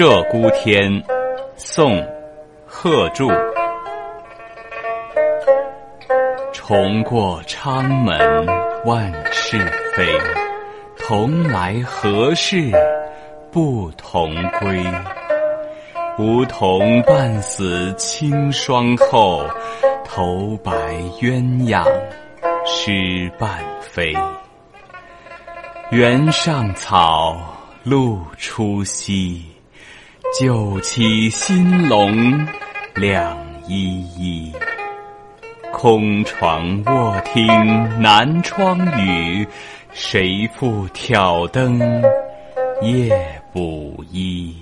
鹧鸪天，宋·贺铸。重过昌门万事飞，同来何事不同归？梧桐半死清霜后，头白鸳鸯失伴飞。原上草，露初晞。酒起新笼两依依。空床卧听南窗雨，谁复挑灯夜补衣？